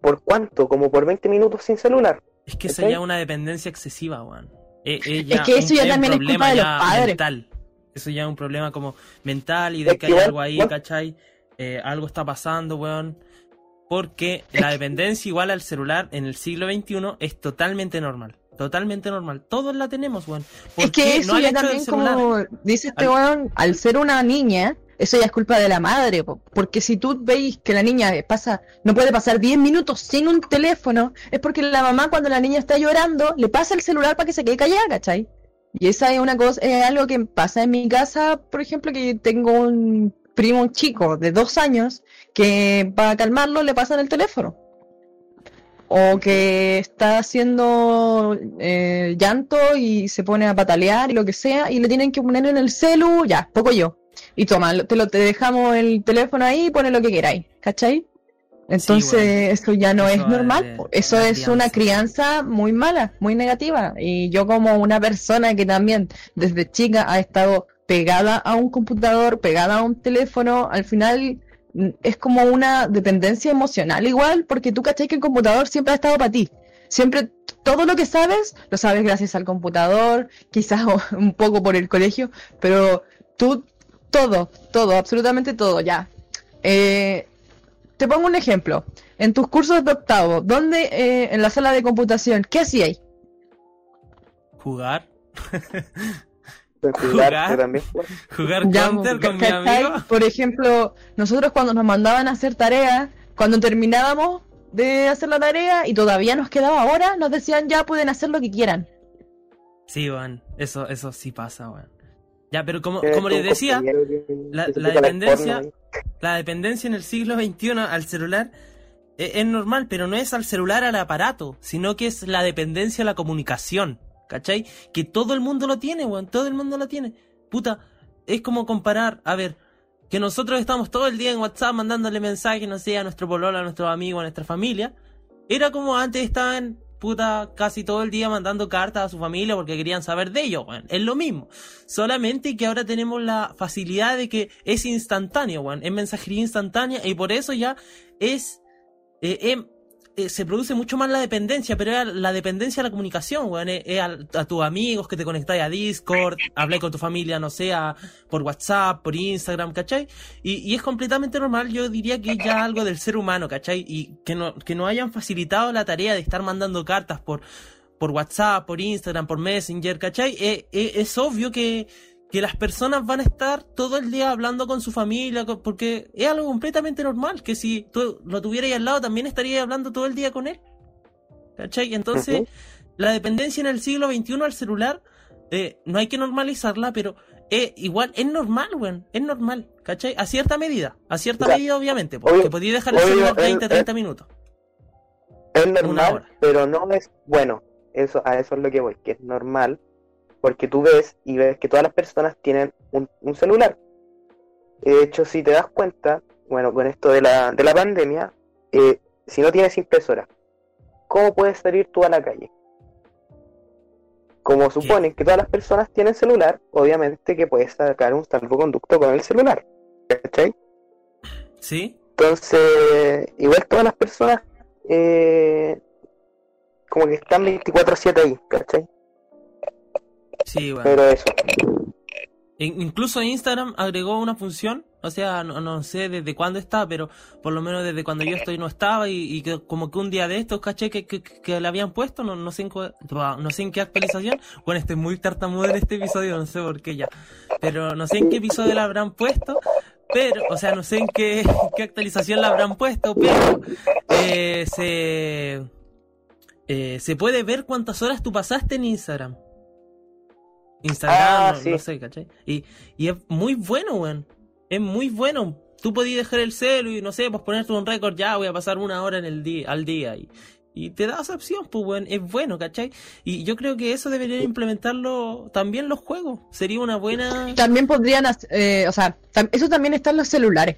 por cuánto, como por 20 minutos sin celular. Es que eso ¿Cachai? ya es una dependencia excesiva, weón. Eh, eh, Es que eso ya también es problema culpa de los ya padres. mental. Eso ya es un problema como mental y de Es que que hay algo ahí, igual- ¿cachai? Eh, algo está pasando, weón. Porque la dependencia igual al celular en el siglo XXI es totalmente normal. Totalmente normal. Todos la tenemos, weón. ¿Por Es que qué eso no ya también, como dice este Al- weón, al ser una niña, eso ya es culpa de la madre, po. porque si tú veis que la niña pasa, no puede pasar 10 minutos sin un teléfono, es porque la mamá cuando la niña está llorando, le pasa el celular para que se quede callada, ¿cachai? Y esa es una cosa, es algo que pasa en mi casa, por ejemplo, que tengo un primo chico de dos años que para calmarlo le pasan el teléfono. O que está haciendo eh, llanto y se pone a patalear y lo que sea, y le tienen que poner en el celu, ya, poco yo. Y toma, te lo te dejamos el teléfono ahí y pone lo que queráis, ¿cachai? Entonces, bueno. eso ya no Eso es es normal, de- eso es una crianza muy mala, muy negativa. Y yo como una persona que también desde chica ha estado pegada a un computador, pegada a un teléfono, al final mm, es como una dependencia emocional igual, porque tú cachai que el computador siempre ha estado para ti. Siempre todo lo que sabes, lo sabes gracias al computador, quizás un poco por el colegio, pero tú, todo, todo, absolutamente todo, ya. Eh, te pongo un ejemplo. En tus cursos de octavo, ¿dónde eh, en la sala de computación, qué hacíais? Jugar. Jugar, Jugar. yo también jugar. Jugar Ya, counter con mi ¿cachai? amigo. Por ejemplo, nosotros cuando nos mandaban a hacer tareas, cuando terminábamos de hacer la tarea y todavía nos quedaba hora, nos decían ya pueden hacer lo que quieran. Sí, weón. Eso, eso sí pasa, weón. Ya, pero como, como les decía, la- dependencia- la dependencia en el siglo XXI al celular e- es, normal, pero no es al celular al aparato, sino que es la dependencia a la comunicación, ¿cachai? Que todo el mundo lo tiene, weón, todo el mundo lo tiene. Puta, es como comparar, a ver, que nosotros estamos todo el día en WhatsApp mandándole mensajes, no sé, a nuestro pololo, a nuestros amigos, a nuestra familia. Era como antes estaban, casi todo el día mandando cartas a su familia porque querían saber de ellos, weón. Es lo mismo. Solamente que ahora tenemos la facilidad de que es instantáneo, weón. Es mensajería instantánea y por eso ya es... eh, em- eh, se produce mucho más la dependencia, pero es la dependencia a la comunicación, weón. Es, es a, tus amigos que te conectáis a Discord, habláis con tu familia, no sé, por WhatsApp, por Instagram, ¿cachai? Y, y, es completamente normal, yo diría que ya algo del ser humano, ¿cachai? Y que no, que no hayan facilitado la tarea de estar mandando cartas por, por WhatsApp, por Instagram, por Messenger, ¿cachai? Eh, eh, es obvio que, que las personas van a estar todo el día hablando con su familia, porque es algo completamente normal, que si tú lo tuvieras al lado también estarías hablando todo el día con él. ¿Cachai? Entonces, uh -huh. la dependencia en el siglo XXI al celular, eh, no hay que normalizarla, pero eh, igual es normal, weón, es normal, ¿cachai? A cierta medida, a cierta o sea, medida obviamente, porque obvio, podías dejar el celular 20, 30 minutos. Es normal, pero no es bueno, eso, a eso es lo que voy, que es normal, porque tú ves y ves que todas las personas tienen un, un celular. De hecho, si te das cuenta, bueno, con esto de la, de la pandemia, eh, si no tienes impresora, ¿cómo puedes salir tú a la calle? Como suponen que todas las personas tienen celular, obviamente que puedes sacar un salvoconducto con el celular. ¿Cachai? Sí. Entonces, igual todas las personas eh, como que están 24-7 ahí, ¿cachai? Sí, bueno. Pero eso. Incluso Instagram agregó una función, o sea, no, no, sé desde cuándo está, pero por lo menos desde cuando yo estoy no estaba y, y que como que un día de estos caché que, que, que le habían puesto, no, no, sé en, no sé en qué actualización, bueno, estoy muy tartamudo en este episodio, no sé por qué ya, pero no sé en qué episodio la habrán puesto, pero, o sea, no sé en qué, qué actualización la habrán puesto, pero eh, se, eh, se puede ver cuántas horas tú pasaste en Instagram. Instagram, ah, no, sí. no, sé, ¿cachai? Y, y es muy bueno, weón. Es muy bueno. Tú podías dejar el celu y no sé, pues ponerte un récord, ya voy a pasar una hora en el día, al día y, y te da esa opción, pues weón, es bueno, ¿cachai? Y yo creo que eso deberían implementarlo también los juegos. Sería una buena. También podrían, eh, o sea, eso también está en los celulares.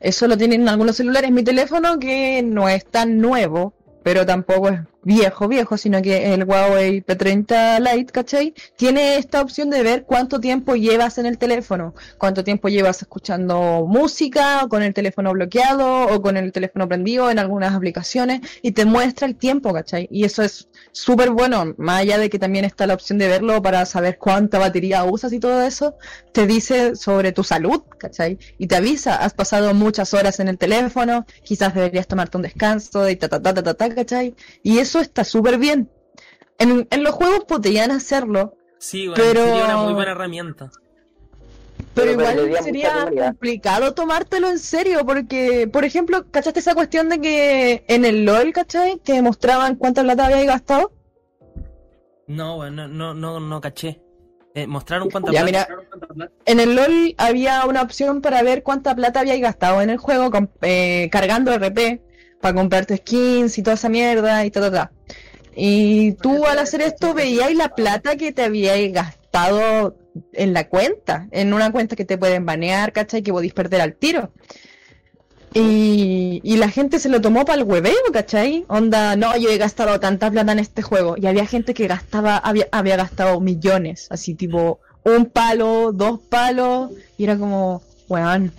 Eso lo tienen algunos celulares. Mi teléfono, que no es tan nuevo, pero tampoco es viejo, viejo, sino que el Huawei P30 Lite, ¿cachai? Tiene esta opción de ver cuánto tiempo llevas en el teléfono, cuánto tiempo llevas escuchando música, o con el teléfono bloqueado, o con el teléfono prendido en algunas aplicaciones, y te muestra el tiempo, ¿cachai? Y eso es súper bueno, más allá de que también está la opción de verlo para saber cuánta batería usas y todo eso, te dice sobre tu salud, ¿cachai? Y te avisa, has pasado muchas horas en el teléfono, quizás deberías tomarte un descanso, y ta, ta, ta, ta, ta, ¿cachai? Y eso está súper bien. En, en, los juegos podrían hacerlo. Sí, bueno, pero... sería una muy buena herramienta. Pero, pero igual sería complicado tomártelo en serio, porque, por ejemplo, ¿cachaste esa cuestión de que en el LOL, ¿cachai? Que mostraban cuánta plata había gastado. No, bueno, no, no, no caché. Eh, mostraron cuánta ya, plata. Mira, en el LOL había una opción para ver cuánta plata había gastado en el juego con, eh, cargando RP para comprarte skins y toda esa mierda y ta, ta, ta. Y tú al hacer esto veías la plata que te habías gastado en la cuenta, en una cuenta que te pueden banear, ¿cachai? Que podéis perder al tiro. Y, y, la gente se lo tomó para el hueveo, ¿cachai? Onda, no, yo he gastado tanta plata en este juego. Y había gente que gastaba, había, había gastado millones, así tipo un palo, dos palos, y era como, weón.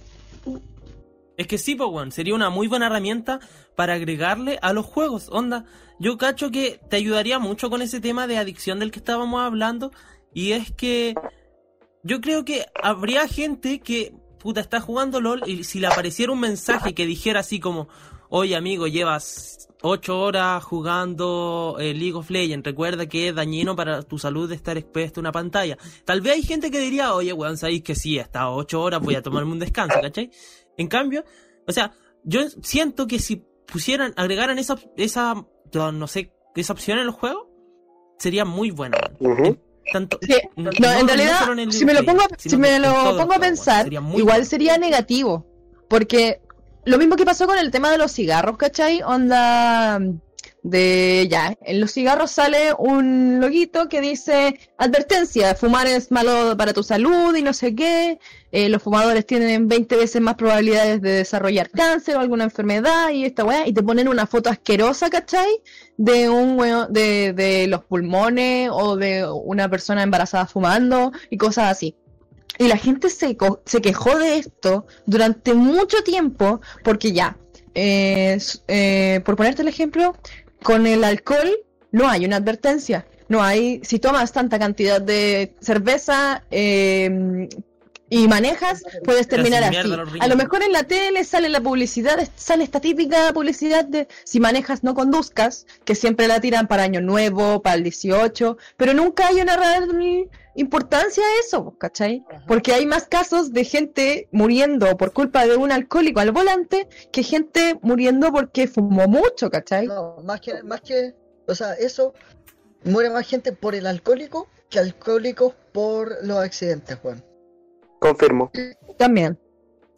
Es que sí, pues, sería una muy buena herramienta para agregarle a los juegos. Onda, yo cacho que te ayudaría mucho con ese tema de adicción del que estábamos hablando. Y es que yo creo que habría gente que, puta, está jugando LOL y si le apareciera un mensaje que dijera así como, oye amigo, llevas ocho horas jugando eh, League of Legends, recuerda que es dañino para tu salud estar expuesto a una pantalla. Tal vez hay gente que diría, oye, weón, sabéis que sí, hasta ocho horas voy a tomarme un descanso, ¿cachai? En cambio, o sea, yo siento que si pusieran, agregaran esa, esa, no sé, esa opción en los juegos, sería muy buena. Uh -huh. Tanto, sí. no, no, en realidad, no si me lo pongo, si me lo pongo a pensar, sería igual bueno. sería negativo. Porque lo mismo que pasó con el tema de los cigarros, ¿cachai? Onda de ya, en los cigarros sale un loguito que dice advertencia, fumar es malo para tu salud y no sé qué, eh, los fumadores tienen 20 veces más probabilidades de desarrollar cáncer o alguna enfermedad y esta weá, y te ponen una foto asquerosa, ¿cachai? De un de, de los pulmones o de una persona embarazada fumando y cosas así. Y la gente se, se quejó de esto durante mucho tiempo porque ya, eh, eh, por ponerte el ejemplo, con el alcohol no hay una advertencia. No hay, si tomas tanta cantidad de cerveza eh, y manejas, puedes terminar así. A lo mejor en la tele sale la publicidad, sale esta típica publicidad de si manejas no conduzcas, que siempre la tiran para Año Nuevo, para el 18, pero nunca hay una real importancia a eso, ¿cachai? Porque hay más casos de gente muriendo por culpa de un alcohólico al volante que gente muriendo porque fumó mucho, ¿cachai? No, más que, más que, o sea, eso muere más gente por el alcohólico que alcohólicos por los accidentes, Juan. Confirmo. También.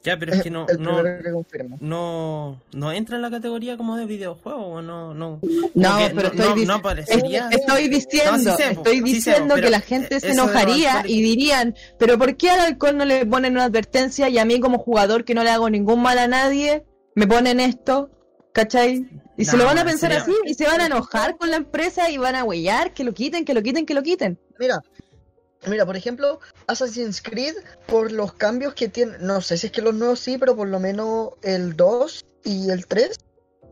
Ya, pero es que no, no, que no, no entra en la categoría como de videojuego, o no, no. No, que pero no, estoy, no, dic- no aparecería. estoy diciendo, sí sé, estoy sí sé, po, diciendo que la gente se de los enojaría y dirían, pero ¿por qué al alcohol no le ponen una advertencia y a mí como jugador que no le hago ningún mal a nadie, me ponen esto? ¿Cachai? Y se lo van a pensar así y se van a enojar con la empresa y van a huellar, que lo quiten, que lo quiten, que lo quiten. Mira, mira, por ejemplo, Assassin's Creed, por los cambios que tiene, no sé si es que los nuevos sí, pero por lo menos el 2 y el 3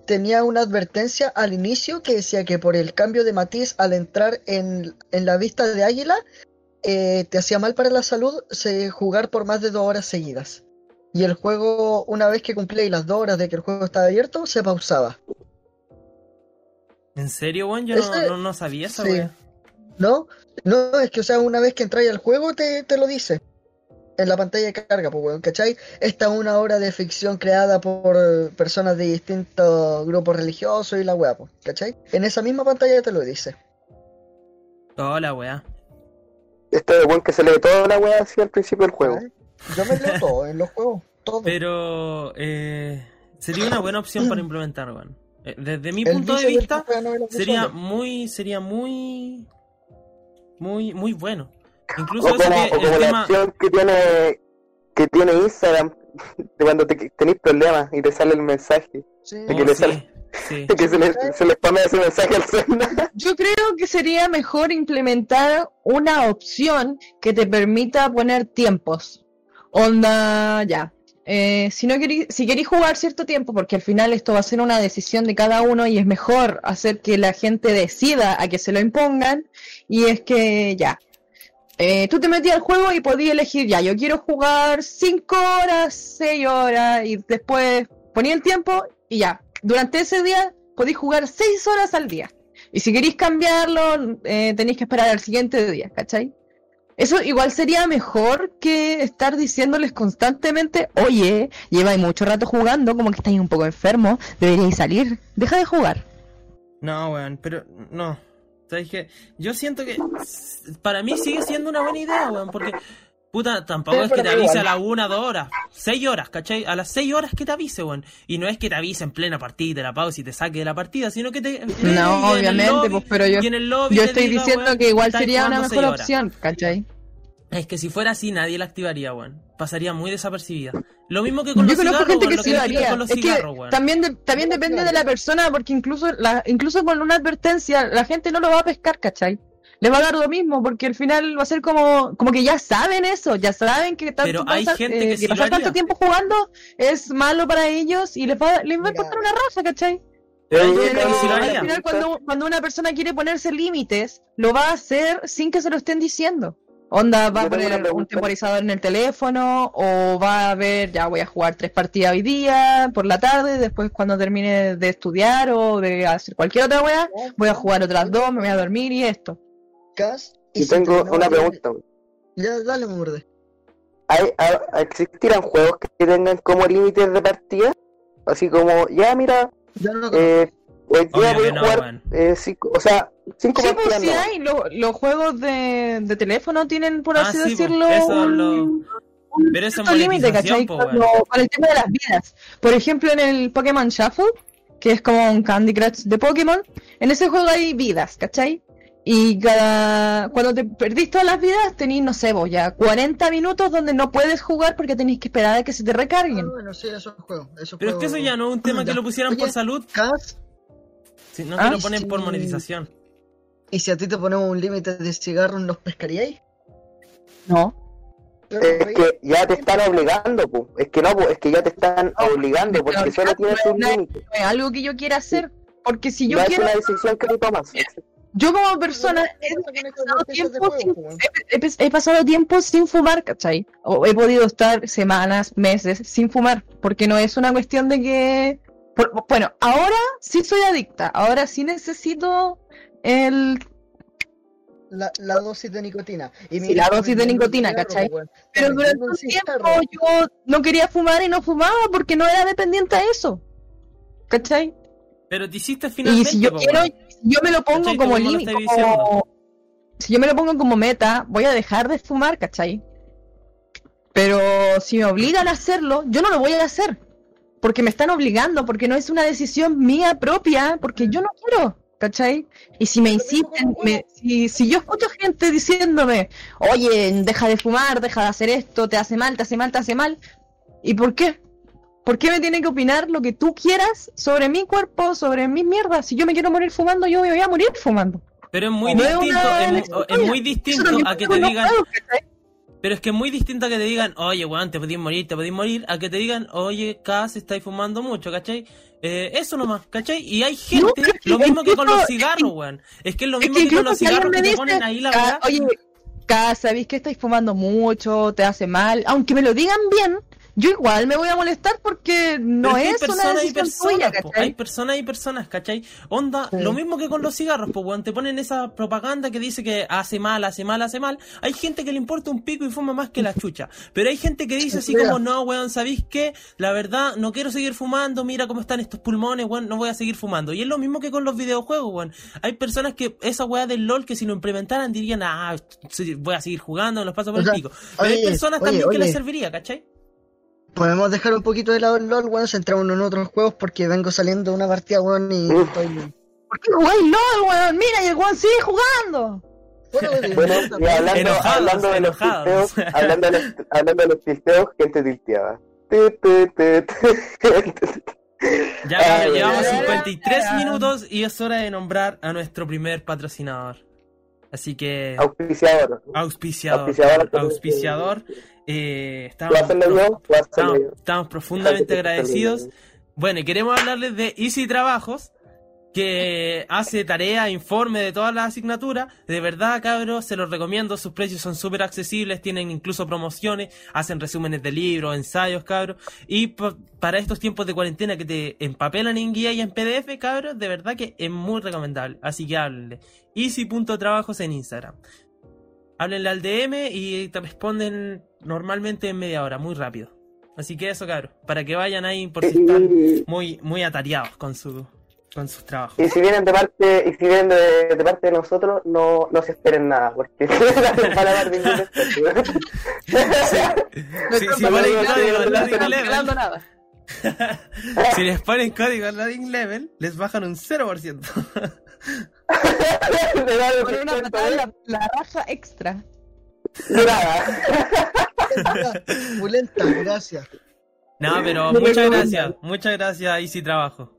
tenía una advertencia al inicio que decía que por el cambio de matiz al entrar en, en la vista de águila, eh, te hacía mal para la salud se, jugar por más de dos horas seguidas. Y el juego, una vez que cumplía las dos horas de que el juego estaba abierto, se pausaba. ¿En serio, weón? Yo no, Ese- no, no sabía esa sí. wea. ¿No? No, es que, o sea, una vez que entráis al juego te, te lo dice. En la pantalla de carga, pues, weón, ¿cachai? Esta es una obra de ficción creada por personas de distintos grupos religiosos y la weá, pues, ¿cachai? En esa misma pantalla te lo dice. Hola, weá. Esto de buen que se lee toda la wea así al principio del juego. Yo me leo todo en los juegos, todo. Pero eh, sería una buena opción para implementar, weón. Eh, Desde mi El punto de vista, sería muy, sería muy, muy, muy bueno. Incluso O como, que o como el la tema, opción que tiene que tiene Instagram de cuando te, tenés problemas y te sale el mensaje. Sí. de que Oh, le sí, sale- sí. Que se le, se le spamea ese mensaje al celular. Yo creo que sería mejor implementar una opción que te permita poner tiempos. Onda, ya. Eh, si no querí, si queréis jugar cierto tiempo, porque al final esto va a ser una decisión de cada uno y es mejor hacer que la gente decida a que se lo impongan, y es que ya. Eh, tú te metías al juego y podías elegir, ya, yo quiero jugar 5 horas, 6 horas, y después ponía el tiempo y ya. Durante ese día podéis jugar 6 horas al día. Y si queréis cambiarlo, eh, tenéis que esperar al siguiente día, ¿cachai? Eso igual sería mejor que estar diciéndoles constantemente, oye, lleváis mucho rato jugando, como que estáis un poco enfermo, deberíais salir, deja de jugar. No, weón, pero no. ¿Sabes qué? Yo siento que para mí sigue siendo una buena idea, weón, porque puta, tampoco Sí, es que te avise a igual. la una, dos horas, seis horas, ¿cachai? A las seis horas que te avise, weón. Y no es que te avise en plena partida y te la pausa y te saque de la partida, sino que te... No, obviamente, lobby- pues, pero yo, yo estoy diga, diciendo weón, que igual sería una mejor opción, ¿cachai? Es que si fuera así nadie la activaría, weón. Pasaría muy desapercibida. Lo mismo que con Yo los conozco cigarros, gente weón, que sí que lo haría. con los Es que cigarros, weón. también, de- también depende de la persona, porque incluso la, incluso con una advertencia, la gente no lo va a pescar, ¿cachai? Le va a dar lo mismo, porque al final va a ser como, como que ya saben eso, ya saben que tanto Pero hay gente eh, que sí pasar tanto tiempo jugando es malo para ellos y les va, les va a importar una raza, ¿cachai? Pero Pero sí al final cuando, cuando una persona quiere ponerse límites, lo va a hacer sin que se lo estén diciendo. Onda, va a poner un pregunta. temporizador en el teléfono o va a ver, ya voy a jugar tres partidas hoy día por la tarde, después cuando termine de estudiar o de hacer cualquier otra wea, voy a jugar otras dos, me voy a dormir y esto. Y tengo te- no, una ya- pregunta. Ya, dale, murde. ¿Hay, a- existirán juegos que tengan como límites de partida? Así como, ya mira, Yo no eh, voy a no, jugar weón. eh, cinco, o sea, cinco Sí, pues partidas. sí no. hay, lo- los juegos de, de teléfono tienen, por Ah, así sí, pues, decirlo, eso un, lo- un Pero eso es cierto límite, ¿cachai? po, con el tema de las vidas. Por ejemplo, en el Pokémon Shuffle, que es como un Candy Crush de Pokémon, en ese juego hay vidas, ¿cachai? Y cada... cuando te perdís todas las vidas, tenés, no sé, vos ya 40 minutos donde no puedes jugar porque tenés que esperar a que se te Ah, recarguen. bueno, sí, eso es juego. Eso Pero es que eso ya no es un tema que lo pusieran por salud, Cas, sino Ah, que lo ponen por monetización. ¿y si a ti te ponemos un límite de cigarros, los pescaríais? No. Es que ya te están obligando, pu. es que no, pu, es que ya te están obligando porque pero solo tienes no un límite. No es algo que yo quiera hacer, porque si yo No es quiero, una decisión que tú tomas. Yo como persona he, pasado tiempo sin fumar, ¿cachai? O he podido estar semanas, meses sin fumar, porque no es una cuestión de que... por- bueno, ahora sí soy adicta, ahora sí necesito el... La, la dosis de nicotina. Y Sí, la dosis de nicotina, ¿cachai? Pero durante un tiempo yo no quería fumar y no fumaba porque no era dependiente a eso, ¿cachai? Pero te hiciste Y finalmente. si yo po, quiero, yo me lo pongo ¿Cachai? como límite, como... Si yo me lo pongo como meta, voy a dejar de fumar, ¿cachai? Pero si me obligan a hacerlo, yo no lo voy a hacer. Porque me están obligando, porque no es una decisión mía propia, porque yo no quiero, ¿cachai? Y si me insisten, me- si, si yo escucho gente diciéndome, oye, deja de fumar, deja de hacer esto, te hace mal, te hace mal, te hace mal, ¿y por qué? ¿Por qué me tiene que opinar lo que tú quieras sobre mi cuerpo, sobre mis mierdas? Si yo me quiero morir fumando, yo me voy a morir fumando. Pero es muy No es distinto, es, mu- elección es muy distinto a que te digan, pero es que es muy distinto a que te digan, oye, weón, te podís morir, te podís morir, a que te digan, oye, Cas, estáis fumando mucho, ¿cachai? Eh, eso nomás, ¿cachai? Y hay gente, es que lo mismo que con los cigarros, weón. Es que es lo Es mismo que que, con los cigarros que te dice, ponen ahí la "Ca- weá. oye, Ca, sabéis que estáis fumando mucho, te hace mal, aunque me lo digan bien, yo igual me voy a molestar porque no Pero que hay es una personas y personas, hay personas y personas, ¿cachai? Onda, Sí. lo mismo que con los cigarros, pues, weón, te ponen esa propaganda que dice que hace mal, hace mal, hace mal. Hay gente que le importa un pico y fuma más que la chucha. Pero hay gente que dice así como, no, weón, ¿sabéis qué? La verdad, no quiero seguir fumando, mira cómo están estos pulmones, weón, no voy a seguir fumando. Y es lo mismo que con los videojuegos, weón. Hay personas que esa weá del LOL que si lo implementaran dirían, ah, voy a seguir jugando, me los paso por O sea, el pico. Pero hay personas oye, también que les serviría, ¿cachai? Podemos dejar un poquito de lado el LOL, weón, centrémonos en otros juegos porque vengo saliendo de una partida, weón, y Uf. estoy... ¿Por qué jugáis LOL, weón? Mira, y el weón sigue jugando. Bueno, Bueno, y hablando, Enojados, hablando de los enojados. tilteos, hablando de los, hablando de los tilteos, gente tilteaba. Ya, Ay, cabrón, llevamos ay, 53 ay. minutos y es hora de nombrar a nuestro primer patrocinador. Así que, Auspiciador. auspiciador. auspiciador. Auspiciador. eh, ¿Puedo estamos, estamos, profundamente agradecidos. Bueno, y queremos hablarles de Easy Trabajos, que hace tarea, informe de todas las asignaturas. De verdad, cabros, se los recomiendo. Sus precios son súper accesibles, tienen incluso promociones, hacen resúmenes de libros, ensayos, cabros. Y pa- para estos tiempos de cuarentena que te empapelan en guía y en PDF, cabros, de verdad que es muy recomendable. Así que háblenle. Easy.trabajos en Instagram. Háblenle al DM y te responden normalmente en media hora, muy rápido. Así que eso, cabros, para que vayan ahí por si están muy, muy atareados con su con sus trabajos. y si vienen de parte, y si vienen de, de parte de nosotros, no, no se esperen nada, porque van a dar ningún descuento. Sí, si les ponen código loading level, les bajan un 0%. Le dan Con una patada de- la, la raja extra. de nada. Pulenta, gracias. No, pero muchas gracias, muchas gracias Easy Trabajo.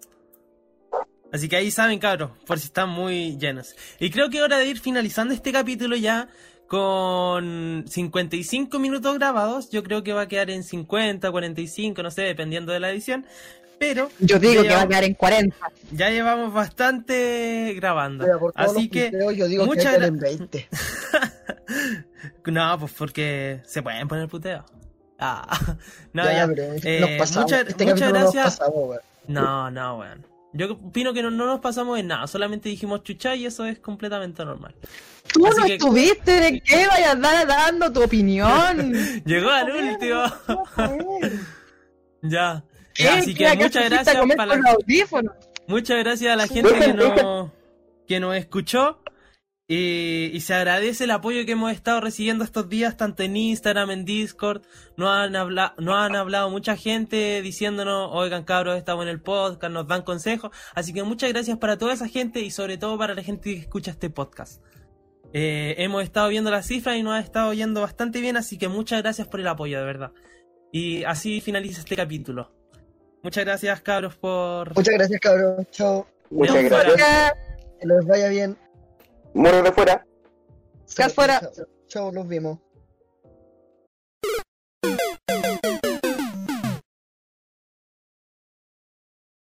Así que ahí saben, cabros, por si están muy llenos. Y creo que es hora de ir finalizando este capítulo ya con 55 minutos grabados. Yo creo que va a quedar en 50, 45, no sé, dependiendo de la edición. Pero Yo digo que va a llevamos- quedar en 40. ya llevamos bastante grabando. Mira, por todos Así los que punteos, yo digo muchas en 20. No, pues porque se pueden poner puteo. Ah, no, ya, ya. pero Eh, nos pasamos. muchas- este muchas capítulo nos gracias. pasamos. No, no, weón. Yo opino que no, no nos pasamos en nada, solamente dijimos chucha y eso es completamente normal. Tú Así no que- estuviste, ¿de qué vayas a dar dando tu opinión? Llegó al último. ya. ¿Qué? Así que ¿Qué muchas gracias para la-? Muchas gracias a la gente que nos, que nos escuchó. Y, y se agradece el apoyo que hemos estado recibiendo estos días, tanto en Instagram, en Discord. Nos han, habla, nos han hablado mucha gente diciéndonos, oigan cabros, estamos en el podcast, nos dan consejos. Así que muchas gracias para toda esa gente y sobre todo para la gente que escucha este podcast. Eh, hemos estado viendo las cifras y nos ha estado yendo bastante bien, así que muchas gracias por el apoyo, de verdad. Y así finaliza este capítulo. Muchas gracias, cabros, por... Muchas gracias, cabrón. Chao. Muchas gracias. Que les vaya bien. Muero de fuera. Gas fuera. Chao, chao, los vimos.